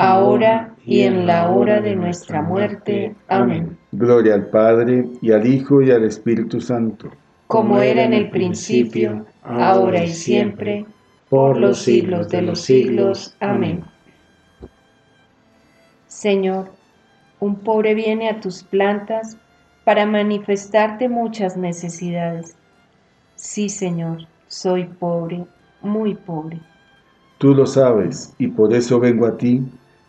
ahora y en la hora de nuestra muerte. Amén. Gloria al Padre, y al Hijo, y al Espíritu Santo. Como era en el principio, ahora y siempre, por los siglos de los siglos. Amén. Señor, un pobre viene a tus plantas para manifestarte muchas necesidades. Sí, Señor, soy pobre, muy pobre. Tú lo sabes, y por eso vengo a ti,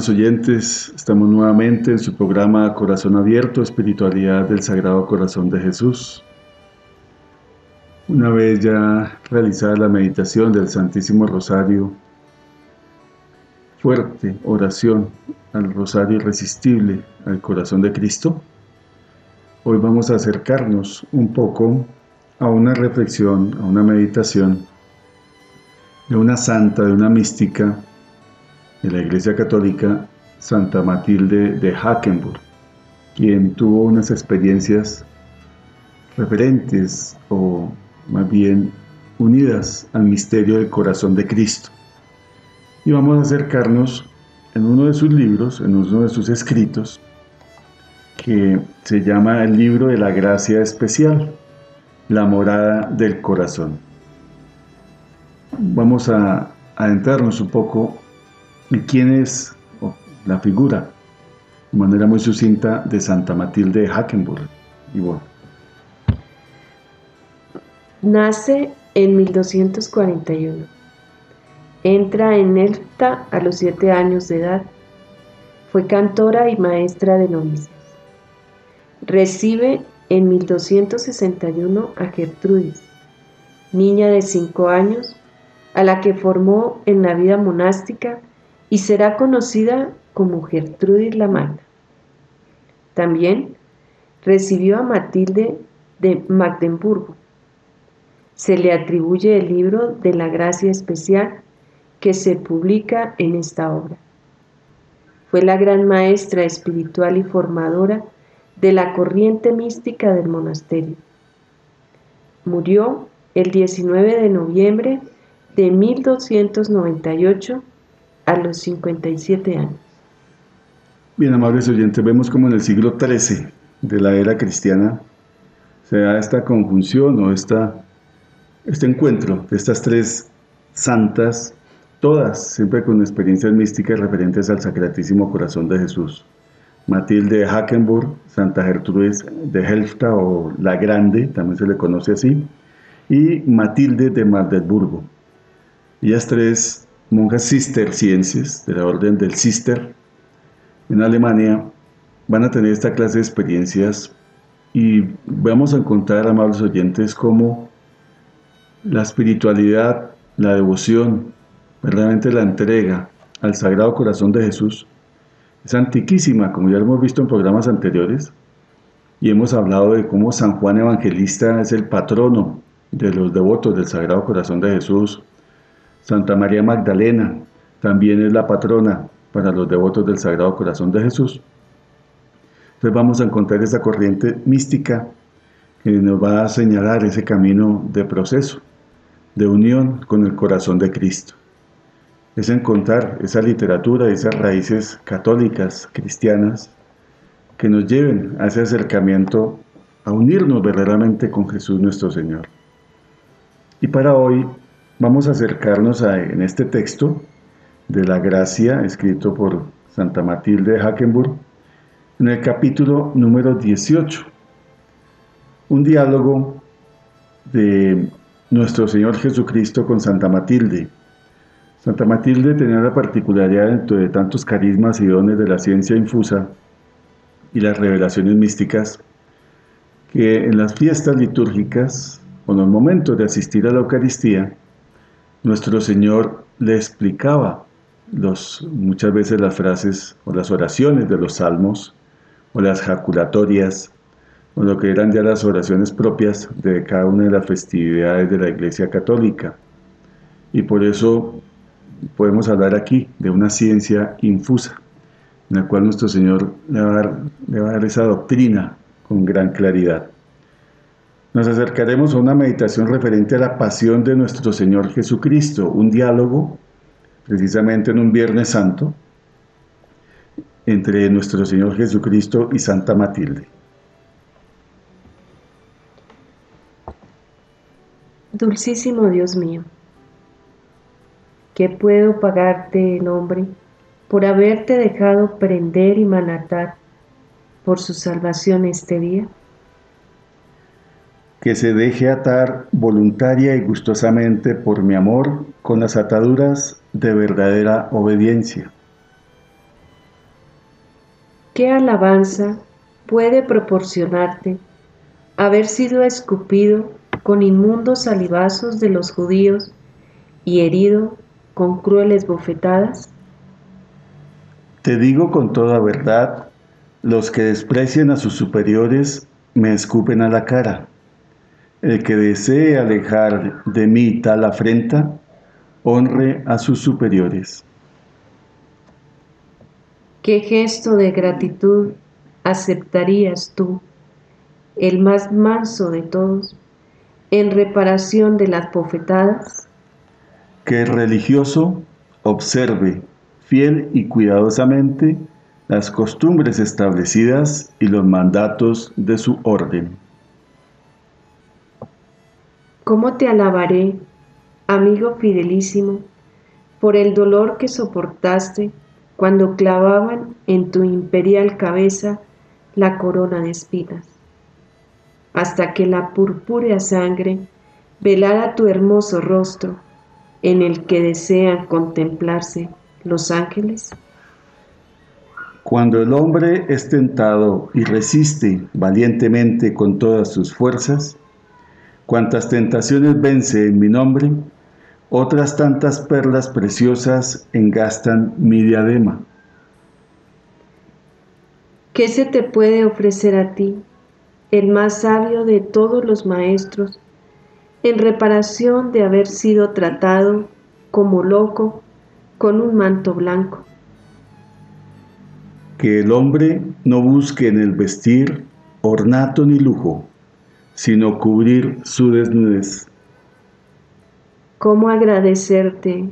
Amables oyentes, estamos nuevamente en su programa Corazón Abierto, Espiritualidad del Sagrado Corazón de Jesús. Una vez ya realizada la meditación del Santísimo Rosario, fuerte oración al Rosario irresistible, al Corazón de Cristo, hoy vamos a acercarnos un poco a una reflexión, a una meditación de una santa, de una mística, de la Iglesia Católica, Santa Matilde de Hackenburg, quien tuvo unas experiencias referentes o más bien unidas al misterio del corazón de Cristo. Y vamos a acercarnos en uno de sus libros, en uno de sus escritos, que se llama el libro de la gracia especial, la morada del corazón. Vamos a adentrarnos un poco en quién es la figura, de manera muy sucinta, de Santa Matilde de Hackenburg. Y. Nace en 1241. Entra en Elta a los siete años de edad. Fue cantora y maestra de novicias. Recibe en 1261 a Gertrudis, niña de cinco años, a la que formó en la vida monástica y será conocida como Gertrudis la Magna. También recibió a Matilde de Magdeburgo. Se le atribuye el libro de la gracia especial que se publica en esta obra. Fue la gran maestra espiritual y formadora de la corriente mística del monasterio. Murió el 19 de noviembre de 1298 a los 57 años. Bien, amables oyentes, vemos como en el siglo XIII de la era cristiana se da esta conjunción o esta, este encuentro de estas tres santas, todas siempre con experiencias místicas referentes al Sacratísimo Corazón de Jesús. Matilde de Hackenburg, Santa Gertrudis de Helfta o La Grande, también se le conoce así, y Matilde de Magdeburgo. Ellas tres monjas cistercienses de la orden del Cister en Alemania van a tener esta clase de experiencias y vamos a encontrar, amables oyentes, cómo la espiritualidad, la devoción, verdaderamente la entrega al Sagrado Corazón de Jesús es antiquísima, como ya hemos visto en programas anteriores, y hemos hablado de cómo San Juan Evangelista es el patrono de los devotos del Sagrado Corazón de Jesús. Santa María Magdalena también es la patrona para los devotos del Sagrado Corazón de Jesús. Entonces vamos a encontrar esa corriente mística que nos va a señalar ese camino de proceso, de unión con el corazón de Cristo es encontrar esa literatura, esas raíces católicas, cristianas, que nos lleven a ese acercamiento, a unirnos verdaderamente con Jesús nuestro Señor. Y para hoy vamos a acercarnos a, en este texto de la gracia, escrito por Santa Matilde de Hackenburg, en el capítulo número 18, un diálogo de nuestro Señor Jesucristo con Santa Matilde, Santa Matilde tenía la particularidad dentro de tantos carismas y dones de la ciencia infusa y las revelaciones místicas que en las fiestas litúrgicas o en los momentos de asistir a la Eucaristía, nuestro Señor le explicaba muchas veces las frases o las oraciones de los salmos o las jaculatorias o lo que eran ya las oraciones propias de cada una de las festividades de la Iglesia Católica. Y por eso podemos hablar aquí de una ciencia infusa, en la cual nuestro Señor le va, a dar, esa doctrina con gran claridad. Nos acercaremos a una meditación referente a la pasión de nuestro Señor Jesucristo, un diálogo precisamente en un Viernes Santo entre nuestro Señor Jesucristo y Santa Matilde. Dulcísimo Dios mío ¿Qué puedo pagarte en hombre por haberte dejado prender y manatar por su salvación este día? Que se deje atar voluntaria y gustosamente por mi amor con las ataduras de verdadera obediencia. ¿Qué alabanza puede proporcionarte haber sido escupido con inmundos salivazos de los judíos y herido con crueles bofetadas? Te digo con toda verdad, los que desprecian a sus superiores me escupen a la cara. El que desee alejar de mí tal afrenta, honre a sus superiores. ¿Qué gesto de gratitud aceptarías tú, el más manso de todos, en reparación de las bofetadas? Que el religioso observe fiel y cuidadosamente las costumbres establecidas y los mandatos de su orden. ¿Cómo te alabaré, amigo fidelísimo, por el dolor que soportaste cuando clavaban en tu imperial cabeza la corona de espinas, hasta que la purpúrea sangre velara tu hermoso rostro en el que desean contemplarse los ángeles? Cuando el hombre es tentado y resiste valientemente con todas sus fuerzas, cuantas tentaciones vence en mi nombre, otras tantas perlas preciosas engastan mi diadema. ¿Qué se te puede ofrecer a ti, el más sabio de todos los maestros, en reparación de haber sido tratado como loco con un manto blanco? Que el hombre no busque en el vestir ornato ni lujo, sino cubrir su desnudez. ¿Cómo agradecerte,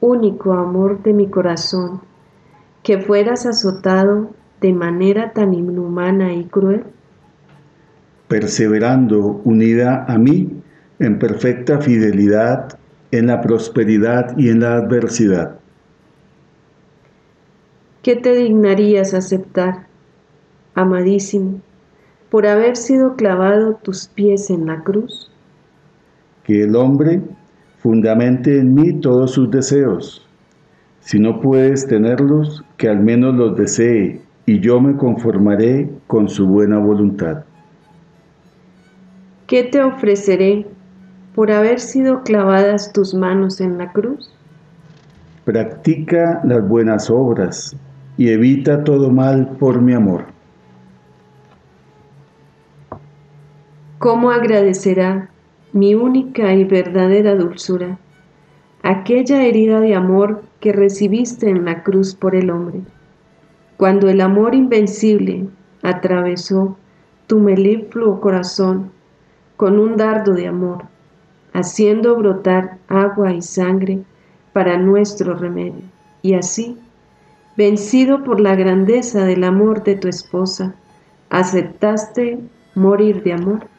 único amor de mi corazón, que fueras azotado de manera tan inhumana y cruel? Perseverando unida a mí en perfecta fidelidad, en la prosperidad y en la adversidad. ¿Qué te dignarías aceptar, amadísimo, por haber sido clavado tus pies en la cruz? Que el hombre fundamente en mí todos sus deseos. Si no puedes tenerlos, que al menos los desee, y yo me conformaré con su buena voluntad. ¿Qué te ofreceré por haber sido clavadas tus manos en la cruz? Practica las buenas obras y evita todo mal por mi amor. ¿Cómo agradecerá mi única y verdadera dulzura, aquella herida de amor que recibiste en la cruz por el hombre, cuando el amor invencible atravesó tu melifluo corazón con un dardo de amor, haciendo brotar agua y sangre para nuestro remedio, y así, vencido por la grandeza del amor de tu esposa, aceptaste morir de amor.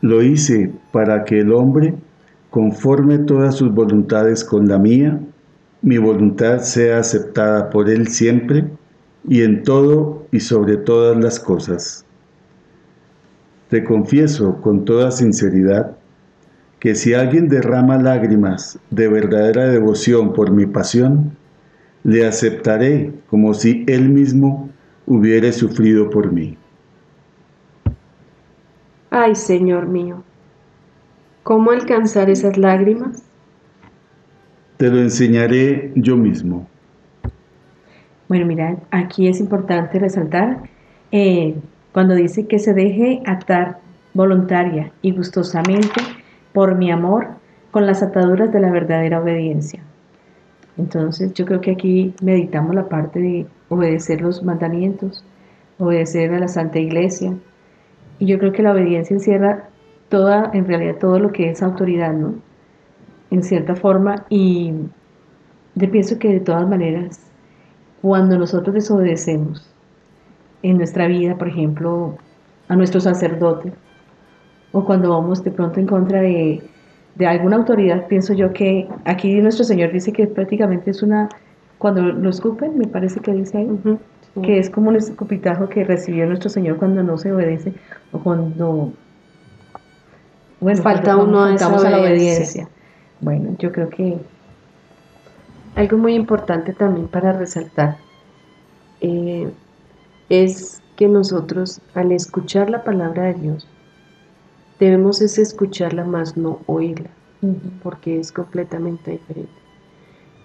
Lo hice para que el hombre conforme todas sus voluntades con la mía, mi voluntad sea aceptada por él siempre y en todo y sobre todas las cosas. Te confieso con toda sinceridad que si alguien derrama lágrimas de verdadera devoción por mi pasión, le aceptaré como si él mismo hubiere sufrido por mí. Ay, Señor mío, ¿cómo alcanzar esas lágrimas? Te lo enseñaré yo mismo. Bueno, mira, aquí es importante resaltar eh, cuando dice que se deje atar voluntaria y gustosamente por mi amor con las ataduras de la verdadera obediencia. Entonces yo creo que aquí meditamos la parte de obedecer los mandamientos, obedecer a la Santa Iglesia, y yo creo que la obediencia encierra toda, en realidad todo lo que es autoridad, ¿no? En cierta forma, y yo pienso que de todas maneras, cuando nosotros desobedecemos en nuestra vida, por ejemplo, a nuestro sacerdote, o cuando vamos de pronto en contra de, alguna autoridad, pienso yo que aquí nuestro Señor dice que prácticamente es una, cuando lo escupen, me parece que dice ahí, que es como un escupitajo que recibió nuestro Señor cuando no se obedece o cuando bueno, falta uno a, esa la obediencia. Bueno, yo creo que algo muy importante también para resaltar eh, es que nosotros al escuchar la palabra de Dios debemos es escucharla más no oírla, porque es completamente diferente.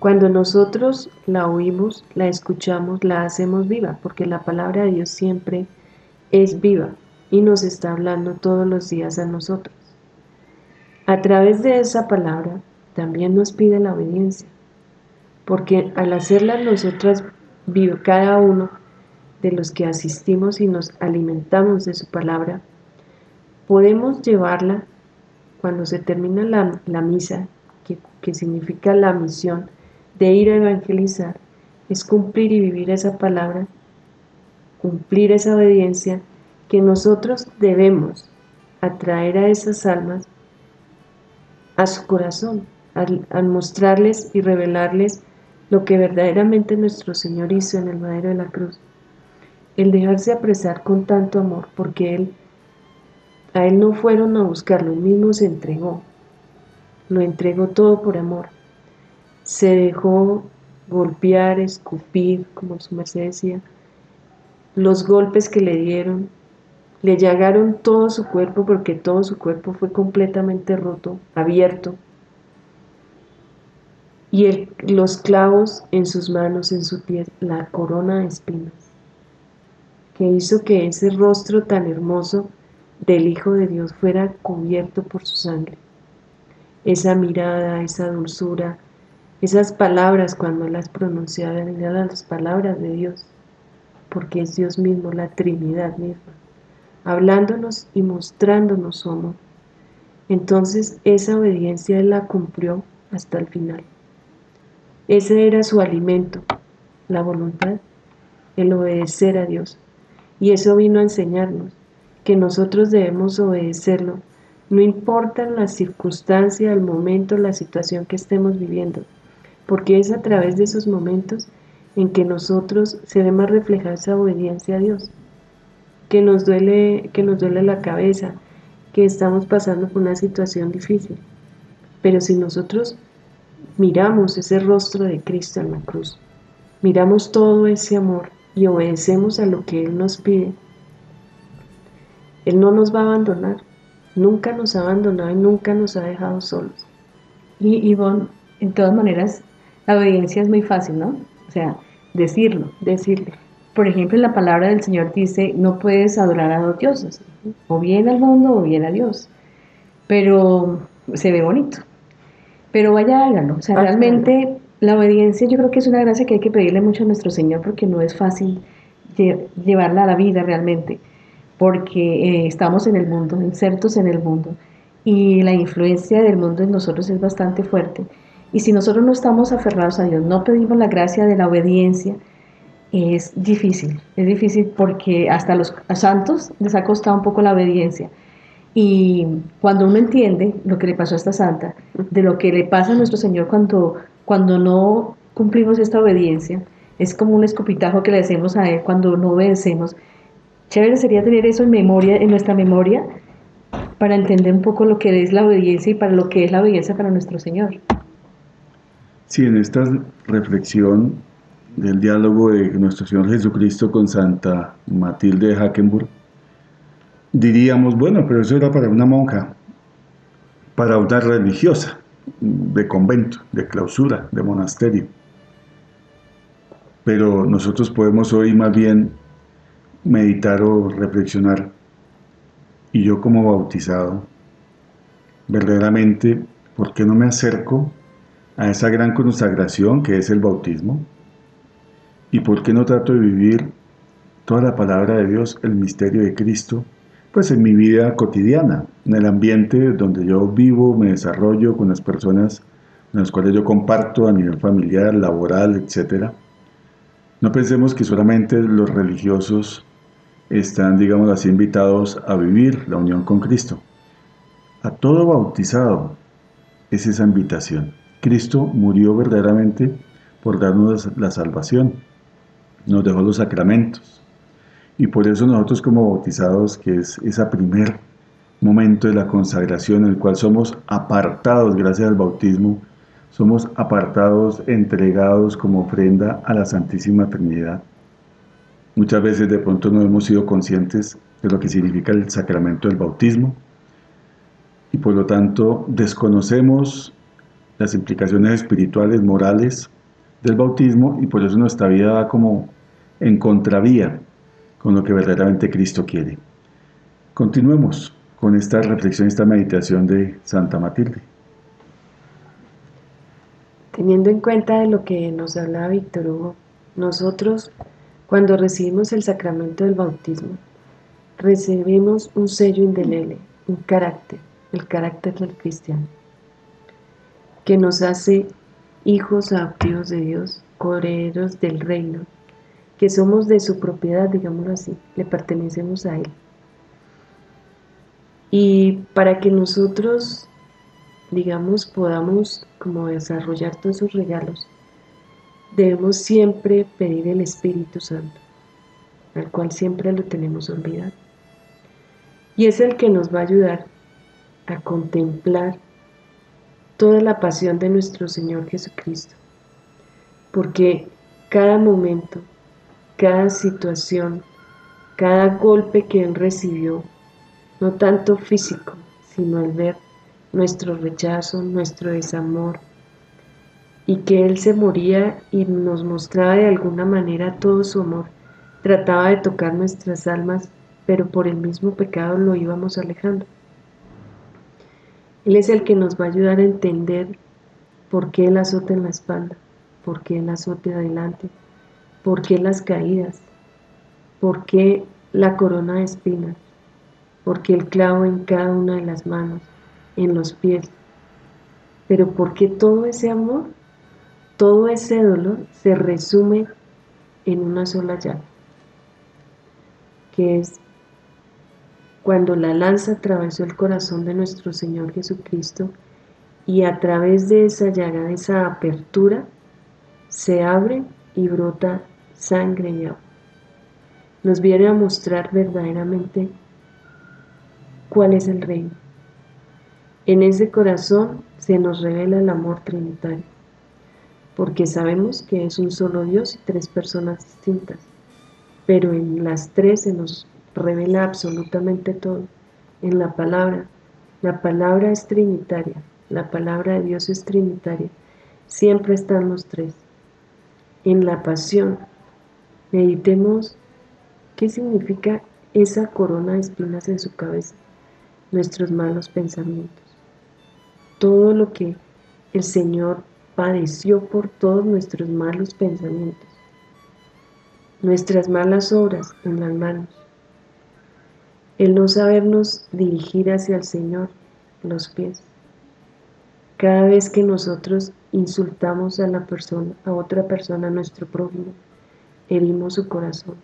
Cuando nosotros la oímos, la escuchamos, la hacemos viva, porque la palabra de Dios siempre es viva y nos está hablando todos los días a nosotros. A través de esa palabra también nos pide la obediencia, porque al hacerla nosotras vive cada uno de los que asistimos y nos alimentamos de su palabra, podemos llevarla cuando se termina la, misa, que, que significa la misión de ir a evangelizar, es cumplir y vivir esa palabra, cumplir esa obediencia que nosotros debemos atraer a esas almas a su corazón, al, mostrarles y revelarles lo que verdaderamente nuestro Señor hizo en el madero de la cruz. El dejarse apresar con tanto amor, porque Él, a Él no fueron a buscarlo, Él mismo se entregó, lo entregó todo por amor. Se dejó golpear, escupir, como su merced decía, los golpes que le dieron, le llagaron todo su cuerpo porque todo su cuerpo fue completamente roto, abierto. Y los clavos en sus manos, en su pies, la corona de espinas, que hizo que ese rostro tan hermoso del Hijo de Dios fuera cubierto por su sangre. Esa mirada, esa dulzura, esas palabras cuando las pronunciaban eran las palabras de Dios, porque es Dios mismo, la Trinidad misma hablándonos y mostrándonos su. Entonces esa obediencia la cumplió hasta el final. Ese era su alimento, la voluntad, el obedecer a Dios. Y eso vino a enseñarnos que nosotros debemos obedecerlo, no importa la circunstancia, el momento, la situación que estemos viviendo, porque es a través de esos momentos en que nosotros se ve más reflejada esa obediencia a Dios que nos duele, que nos duele la cabeza, que estamos pasando por una situación difícil. Pero si nosotros miramos ese rostro de Cristo en la cruz, miramos todo ese amor y obedecemos a lo que Él nos pide, Él no nos va a abandonar, nunca nos ha abandonado y nunca nos ha dejado solos. Y Ivonne, en todas maneras, la obediencia es muy fácil, ¿no? O sea, decirlo, decirle por ejemplo, la palabra del Señor dice, no puedes adorar a dos dioses, o bien al mundo o bien a Dios. Pero se ve bonito. Pero vaya, hágalo. O sea, realmente la obediencia yo creo que es una gracia que hay que pedirle mucho a nuestro Señor porque no es fácil llevarla a la vida realmente, porque eh, estamos en el mundo, insertos en el mundo, y la influencia del mundo en nosotros es bastante fuerte. Y si nosotros no estamos aferrados a Dios, no pedimos la gracia de la obediencia, es difícil, es difícil porque hasta los santos les ha costado un poco la obediencia. Y cuando uno entiende lo que le pasó a esta santa, de lo que le pasa a nuestro Señor cuando, cuando no cumplimos esta obediencia, es como un escopitajo que le hacemos a Él cuando no obedecemos. Chévere sería tener eso en memoria, en nuestra memoria, para entender un poco lo que es la obediencia y para lo que es la obediencia para nuestro Señor. Sí, en esta reflexión del diálogo de nuestro Señor Jesucristo con Santa Matilde de Hackenburg, diríamos, bueno, pero eso era para una monja, para una religiosa, de convento, de clausura, de monasterio. Pero nosotros podemos hoy más bien meditar o reflexionar, y yo como bautizado, verdaderamente, ¿por qué no me acerco a esa gran consagración que es el bautismo? ¿Y por qué no trato de vivir toda la palabra de Dios, el misterio de Cristo, pues en mi vida cotidiana, en el ambiente donde yo vivo, me desarrollo con las personas con las cuales yo comparto a nivel familiar, laboral, etc. No pensemos que solamente los religiosos están, digamos así, invitados a vivir la unión con Cristo. A todo bautizado es esa invitación. Cristo murió verdaderamente por darnos la salvación nos dejó los sacramentos. Y por eso nosotros como bautizados, que es ese primer momento de la consagración en el cual somos apartados gracias al bautismo, somos apartados, entregados como ofrenda a la Santísima Trinidad. Muchas veces de pronto no hemos sido conscientes de lo que significa el sacramento del bautismo y por lo tanto desconocemos las implicaciones espirituales, morales del bautismo y por eso nuestra vida va como en contravía con lo que verdaderamente Cristo quiere. Continuemos con esta reflexión, esta meditación de Santa Matilde. Teniendo en cuenta de lo que nos habla Víctor Hugo, nosotros cuando recibimos el sacramento del bautismo, recibimos un sello indeleble, un carácter, el carácter del cristiano, que nos hace hijos adoptivos de Dios, coherederos del reino, que somos de su propiedad, digámoslo así, le pertenecemos a Él. Y para que nosotros, digamos, podamos como desarrollar todos esos regalos, debemos siempre pedir el Espíritu Santo, al cual siempre lo tenemos olvidado. Y es el que nos va a ayudar a contemplar toda la pasión de nuestro Señor Jesucristo. Porque cada momento, cada situación, cada golpe que Él recibió, no tanto físico, sino al ver nuestro rechazo, nuestro desamor, y que Él se moría y nos mostraba de alguna manera todo su amor, trataba de tocar nuestras almas, pero por el mismo pecado lo íbamos alejando. Él es el que nos va a ayudar a entender por qué el azote en la espalda, por qué el azote adelante, por qué las caídas, por qué la corona de espinas, por qué el clavo en cada una de las manos, en los pies, pero por qué todo ese amor todo ese dolor se resume en una sola llaga, que es cuando la lanza atravesó el corazón de nuestro Señor Jesucristo y a través de esa llaga, de esa apertura, se abre y brota sangre y agua. Nos viene a mostrar verdaderamente cuál es el reino. En ese corazón se nos revela el amor trinitario porque sabemos que es un solo Dios y tres personas distintas, pero en las tres se nos revela absolutamente todo, en la palabra. La palabra es trinitaria, la palabra de Dios es trinitaria, siempre están los tres. En la pasión, meditemos qué significa esa corona de espinas en su cabeza, nuestros malos pensamientos, todo lo que el Señor padeció por todos nuestros malos pensamientos, nuestras malas obras en las manos, el no sabernos dirigir hacia el Señor los pies. Cada vez que nosotros insultamos a la persona, a otra persona, a nuestro prójimo, herimos su corazón.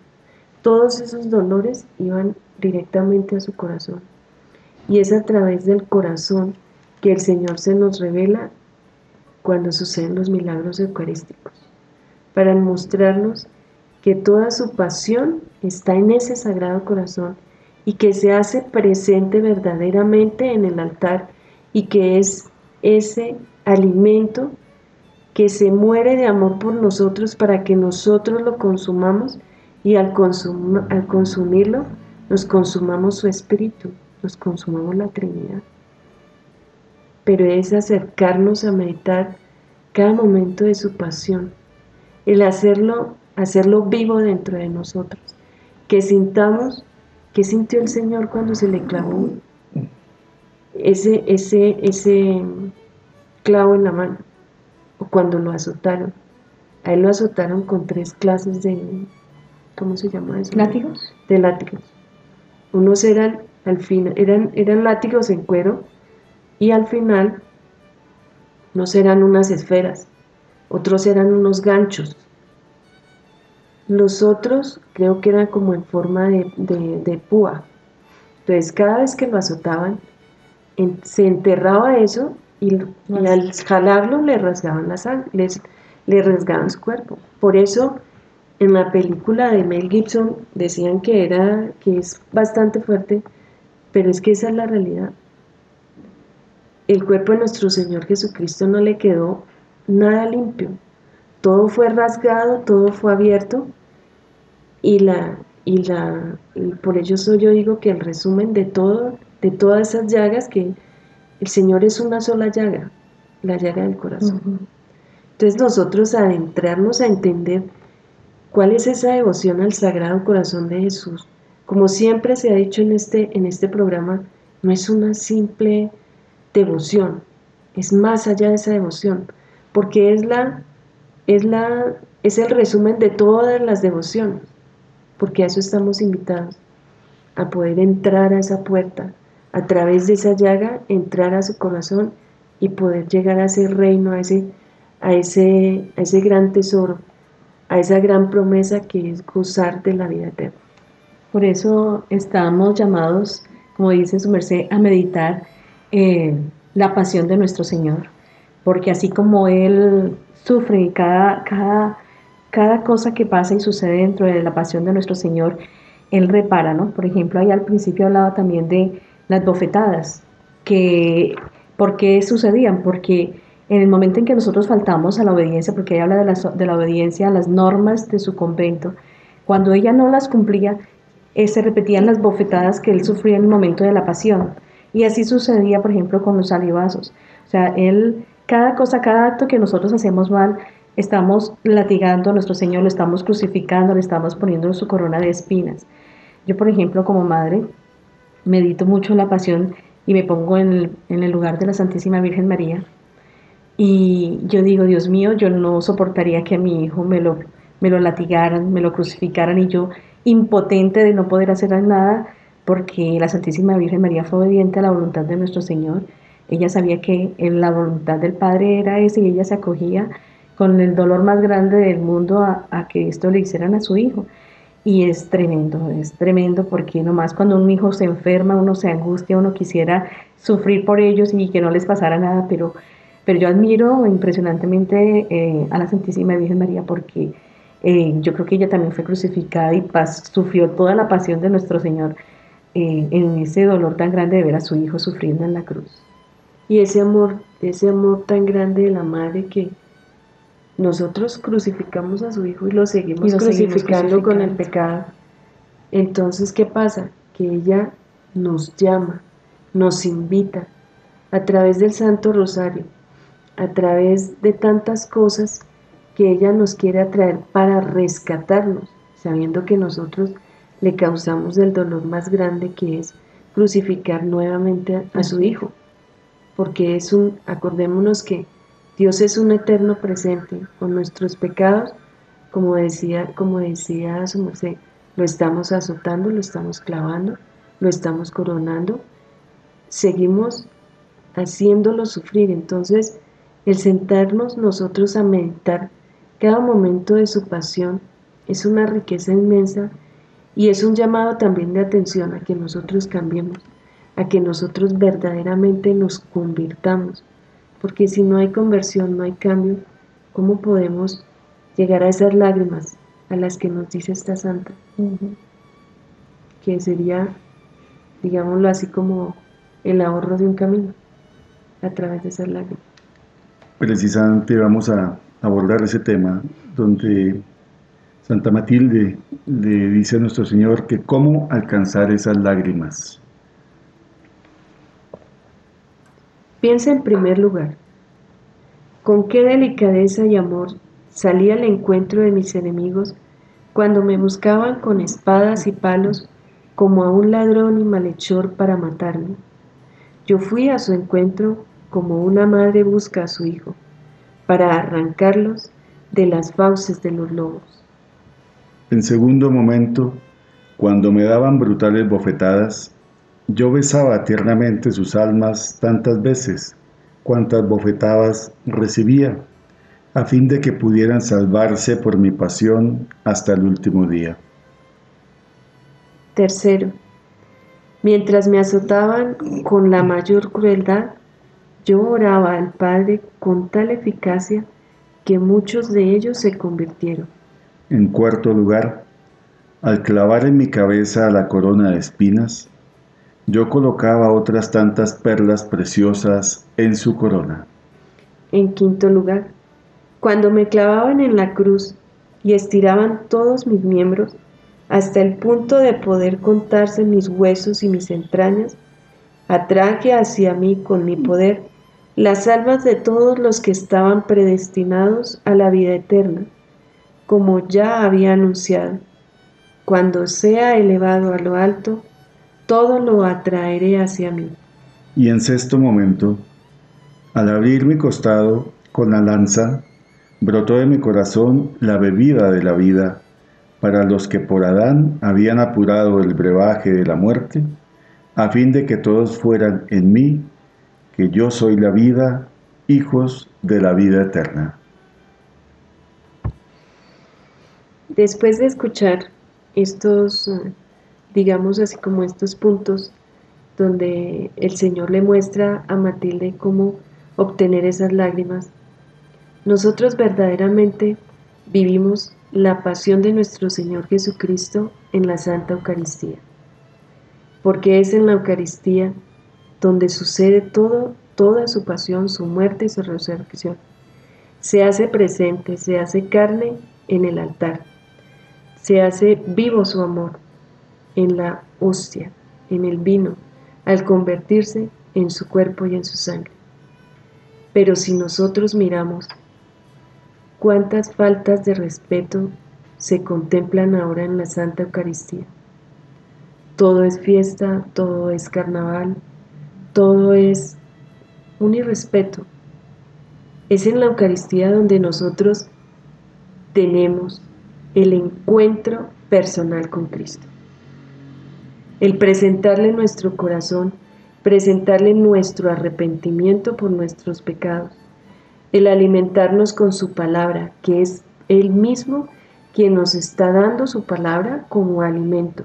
Todos esos dolores iban directamente a su corazón. Y es a través del corazón que el Señor se nos revela cuando suceden los milagros eucarísticos, para mostrarnos que toda su pasión está en ese sagrado corazón y que se hace presente verdaderamente en el altar y que es ese alimento que se muere de amor por nosotros para que nosotros lo consumamos y al, consumirlo nos consumamos su espíritu, nos consumamos la Trinidad. Pero es acercarnos a meditar cada momento de su pasión, el hacerlo, hacerlo vivo dentro de nosotros, que sintamos que sintió el Señor cuando se le clavó ese, ese, ese clavo en la mano, o cuando lo azotaron. A él lo azotaron con tres clases de, ¿cómo se llama eso? ¿Látigos? De látigos. Unos eran, al fin, eran, eran látigos en cuero, y al final unos eran unas esferas, otros eran unos ganchos. Los otros creo que eran como en forma de, púa. Entonces cada vez que lo azotaban, se enterraba eso y, al jalarlo le rasgaban la sangre, le rasgaban su cuerpo. Por eso en la película de Mel Gibson decían que era que es bastante fuerte, pero es que esa es la realidad el cuerpo de nuestro Señor Jesucristo no le quedó nada limpio. Todo fue rasgado, todo fue abierto y la y la y por ello yo digo que el resumen de todo de todas esas llagas que el Señor es una sola llaga, la llaga del corazón. Entonces nosotros adentrarnos a entender cuál es esa devoción al Sagrado Corazón de Jesús. Como siempre se ha dicho en este en este programa, no es una simple devoción, es más allá de esa devoción, porque es la es, la, es el resumen de todas las devociones, porque a eso estamos invitados, a poder entrar a esa puerta, a través de esa llaga, entrar a su corazón y poder llegar a ese reino, a ese, a ese, a ese gran tesoro, a esa gran promesa que es gozar de la vida eterna. Por eso estamos llamados, como dice su merced, a meditar eh, la pasión de nuestro Señor, porque así como Él sufre cada, cada, cada cosa que pasa y sucede dentro de la pasión de nuestro Señor, Él repara, ¿no? Por ejemplo, ahí al principio hablaba también de las bofetadas, que ¿por qué sucedían? Porque en el momento en que nosotros faltamos a la obediencia, porque ella habla de la, de la obediencia a las normas de su convento, cuando ella no las cumplía, eh, se repetían las bofetadas que él sufría en el momento de la pasión. Y así sucedía, por ejemplo, con los alibazos. O sea, él, cada cosa, cada acto que nosotros hacemos mal, estamos latigando a nuestro Señor, lo estamos crucificando, le estamos poniendo su corona de espinas. Yo, por ejemplo, como madre, medito mucho la pasión y me pongo en el, en lugar de la Santísima Virgen María. Y yo digo, Dios mío, yo no soportaría que a mi hijo me lo, me lo latigaran, me lo crucificaran y yo impotente de no poder hacer nada porque la Santísima Virgen María fue obediente a la voluntad de nuestro Señor. Ella sabía que la voluntad del Padre era esa y ella se acogía con el dolor más grande del mundo a, que esto le hicieran a su hijo. Y es tremendo, es tremendo porque nomás cuando un hijo se enferma, uno se angustia, uno quisiera sufrir por ellos y que no les pasara nada, pero, pero yo admiro impresionantemente eh, a la Santísima Virgen María porque eh, yo creo que ella también fue crucificada y sufrió toda la pasión de nuestro Señor eh, en ese dolor tan grande de ver a su hijo sufriendo en la cruz. Y ese amor, ese amor tan grande de la madre que nosotros crucificamos a su hijo y lo seguimos, crucificando con el pecado. Entonces, ¿qué pasa? Que ella nos llama, nos invita a través del Santo Rosario, a través de tantas cosas que ella nos quiere atraer para rescatarnos, sabiendo que nosotros le causamos el dolor más grande que es crucificar nuevamente a, su hijo. Porque es un, acordémonos que Dios es un eterno presente con nuestros pecados, como decía, como decía su merced, lo estamos azotando, lo estamos clavando, lo estamos coronando, seguimos haciéndolo sufrir. Entonces, el sentarnos nosotros a meditar cada momento de su pasión es una riqueza inmensa y es un llamado también de atención a que nosotros cambiemos, a que nosotros verdaderamente nos convirtamos, porque si no hay conversión, no hay cambio, ¿cómo podemos llegar a esas lágrimas a las que nos dice esta santa? Que sería, digámoslo así, como el ahorro de un camino a través de esas lágrimas. Precisamente vamos a abordar ese tema, donde Santa Matilde le dice a nuestro Señor que cómo alcanzar esas lágrimas. Piensa en primer lugar, con qué delicadeza y amor salí al encuentro de mis enemigos cuando me buscaban con espadas y palos como a un ladrón y malhechor para matarme. Yo fui a su encuentro como una madre busca a su hijo para arrancarlos de las fauces de los lobos. En segundo momento, cuando me daban brutales bofetadas, yo besaba tiernamente sus almas tantas veces cuantas bofetadas recibía, a fin de que pudieran salvarse por mi pasión hasta el último día. Tercero, mientras me azotaban con la mayor crueldad, yo oraba al Padre con tal eficacia que muchos de ellos se convirtieron. En cuarto lugar, al clavar en mi cabeza la corona de espinas, yo colocaba otras tantas perlas preciosas en su corona. En quinto lugar, cuando me clavaban en la cruz y estiraban todos mis miembros hasta el punto de poder contarse mis huesos y mis entrañas, atraje hacia mí con mi poder las almas de todos los que estaban predestinados a la vida eterna, como ya había anunciado. Cuando sea elevado a lo alto, todo lo atraeré hacia mí. Y en sexto momento, al abrir mi costado con la lanza, brotó de mi corazón la bebida de la vida para los que por Adán habían apurado el brebaje de la muerte, a fin de que todos fueran en mí, que yo soy la vida, hijos de la vida eterna. Después de escuchar estos, eh, digamos así como estos puntos, donde el Señor le muestra a Matilde cómo obtener esas lágrimas, nosotros verdaderamente vivimos la pasión de nuestro Señor Jesucristo en la Santa Eucaristía. Porque es en la Eucaristía donde sucede todo, toda su pasión, su muerte y su resurrección. Se hace presente, se hace carne en el altar. Se hace vivo su amor en la hostia, en el vino, al convertirse en su cuerpo y en su sangre. Pero si nosotros miramos cuántas faltas de respeto se contemplan ahora en la Santa Eucaristía. Todo es fiesta, todo es carnaval, todo es un irrespeto. Es en la Eucaristía donde nosotros tenemos el encuentro personal con Cristo. El presentarle nuestro corazón, presentarle nuestro arrepentimiento por nuestros pecados, el alimentarnos con su palabra, que es Él mismo quien nos está dando su palabra como alimento.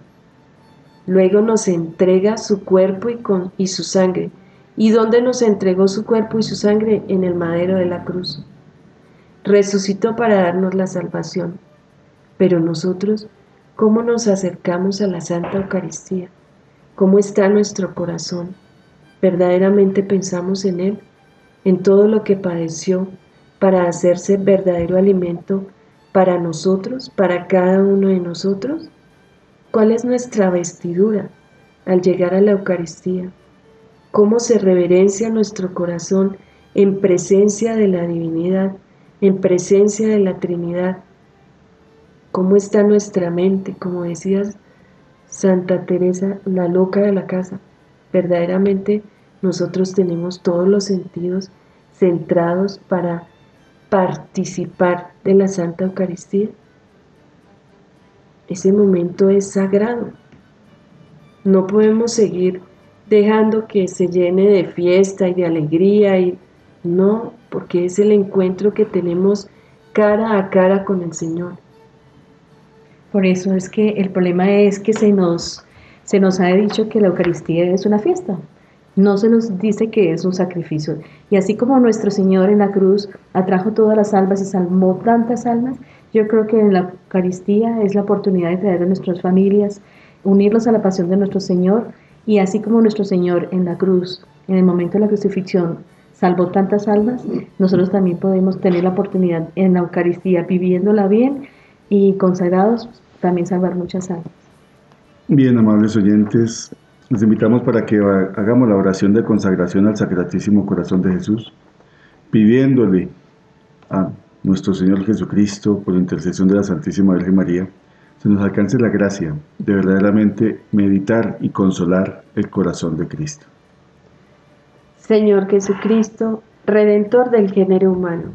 Luego nos entrega su cuerpo y, con, y su sangre. ¿Y dónde nos entregó su cuerpo y su sangre? En el madero de la cruz. Resucitó para darnos la salvación. Pero nosotros, ¿cómo nos acercamos a la Santa Eucaristía? ¿Cómo está nuestro corazón? ¿Verdaderamente pensamos en Él? en todo lo que padeció para hacerse verdadero alimento para nosotros, para cada uno de nosotros? ¿Cuál es nuestra vestidura al llegar a la Eucaristía? ¿Cómo se reverencia nuestro corazón en presencia de la divinidad, en presencia de la Trinidad? ¿Cómo está nuestra mente? Como decías Santa Teresa, la loca de la casa. Verdaderamente nosotros tenemos todos los sentidos centrados para participar de la Santa Eucaristía. Ese momento es sagrado. No podemos seguir dejando que se llene de fiesta y de alegría y no, porque es el encuentro que tenemos cara a cara con el Señor. Por eso es que el problema es que se nos, se nos ha dicho que la Eucaristía es una fiesta, no se nos dice que es un sacrificio. Y así como nuestro Señor en la cruz atrajo todas las almas y salvó tantas almas, yo creo que en la Eucaristía es la oportunidad de traer a nuestras familias, unirlos a la pasión de nuestro Señor y así como nuestro Señor en la cruz, en el momento de la crucifixión, salvó tantas almas, nosotros también podemos tener la oportunidad en la Eucaristía, viviéndola bien y consagrados, también salvar muchas almas. Bien, amables oyentes, les invitamos para que hagamos la oración de consagración al Sacratísimo Corazón de Jesús, pidiéndole a nuestro Señor Jesucristo, por la intercesión de la Santísima Virgen María, se nos alcance la gracia de verdaderamente meditar y consolar el corazón de Cristo. Señor Jesucristo, Redentor del género humano,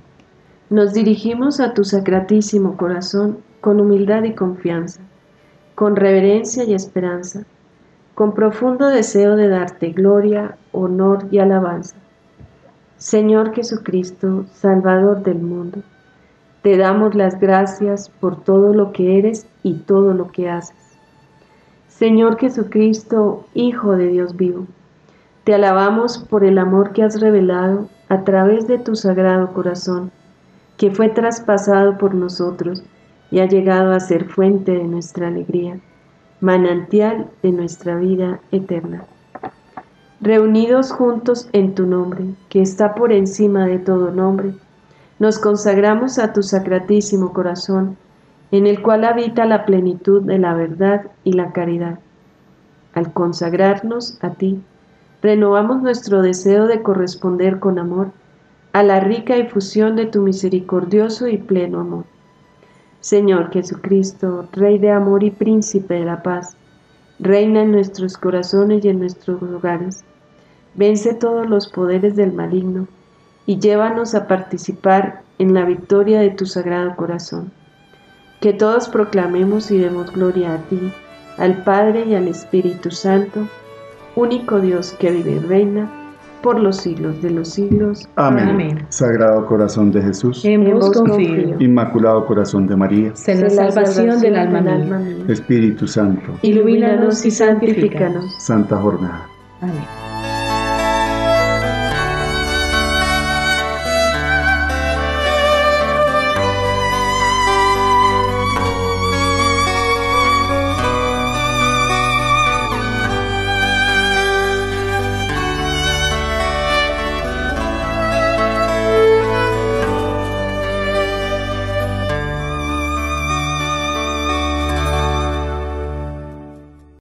nos dirigimos a tu Sacratísimo Corazón con humildad y confianza, con reverencia y esperanza con profundo deseo de darte gloria, honor y alabanza. Señor Jesucristo, Salvador del mundo, te damos las gracias por todo lo que eres y todo lo que haces. Señor Jesucristo, Hijo de Dios vivo, te alabamos por el amor que has revelado a través de tu sagrado corazón, que fue traspasado por nosotros y ha llegado a ser fuente de nuestra alegría manantial de nuestra vida eterna. Reunidos juntos en tu nombre, que está por encima de todo nombre, nos consagramos a tu sacratísimo corazón, en el cual habita la plenitud de la verdad y la caridad. Al consagrarnos a ti, renovamos nuestro deseo de corresponder con amor a la rica efusión de tu misericordioso y pleno amor. Señor Jesucristo, Rey de amor y Príncipe de la paz, reina en nuestros corazones y en nuestros hogares. Vence todos los poderes del maligno y llévanos a participar en la victoria de tu sagrado corazón. Que todos proclamemos y demos gloria a ti, al Padre y al Espíritu Santo, único Dios que vive y reina por los siglos de los siglos. Amén. Sagrado corazón de Jesús. Hemos confío. Inmaculado corazón de María. Sé la salvación del alma mía. Espíritu Santo. Ilumínanos y santifícanos. Santa jornada. Amén.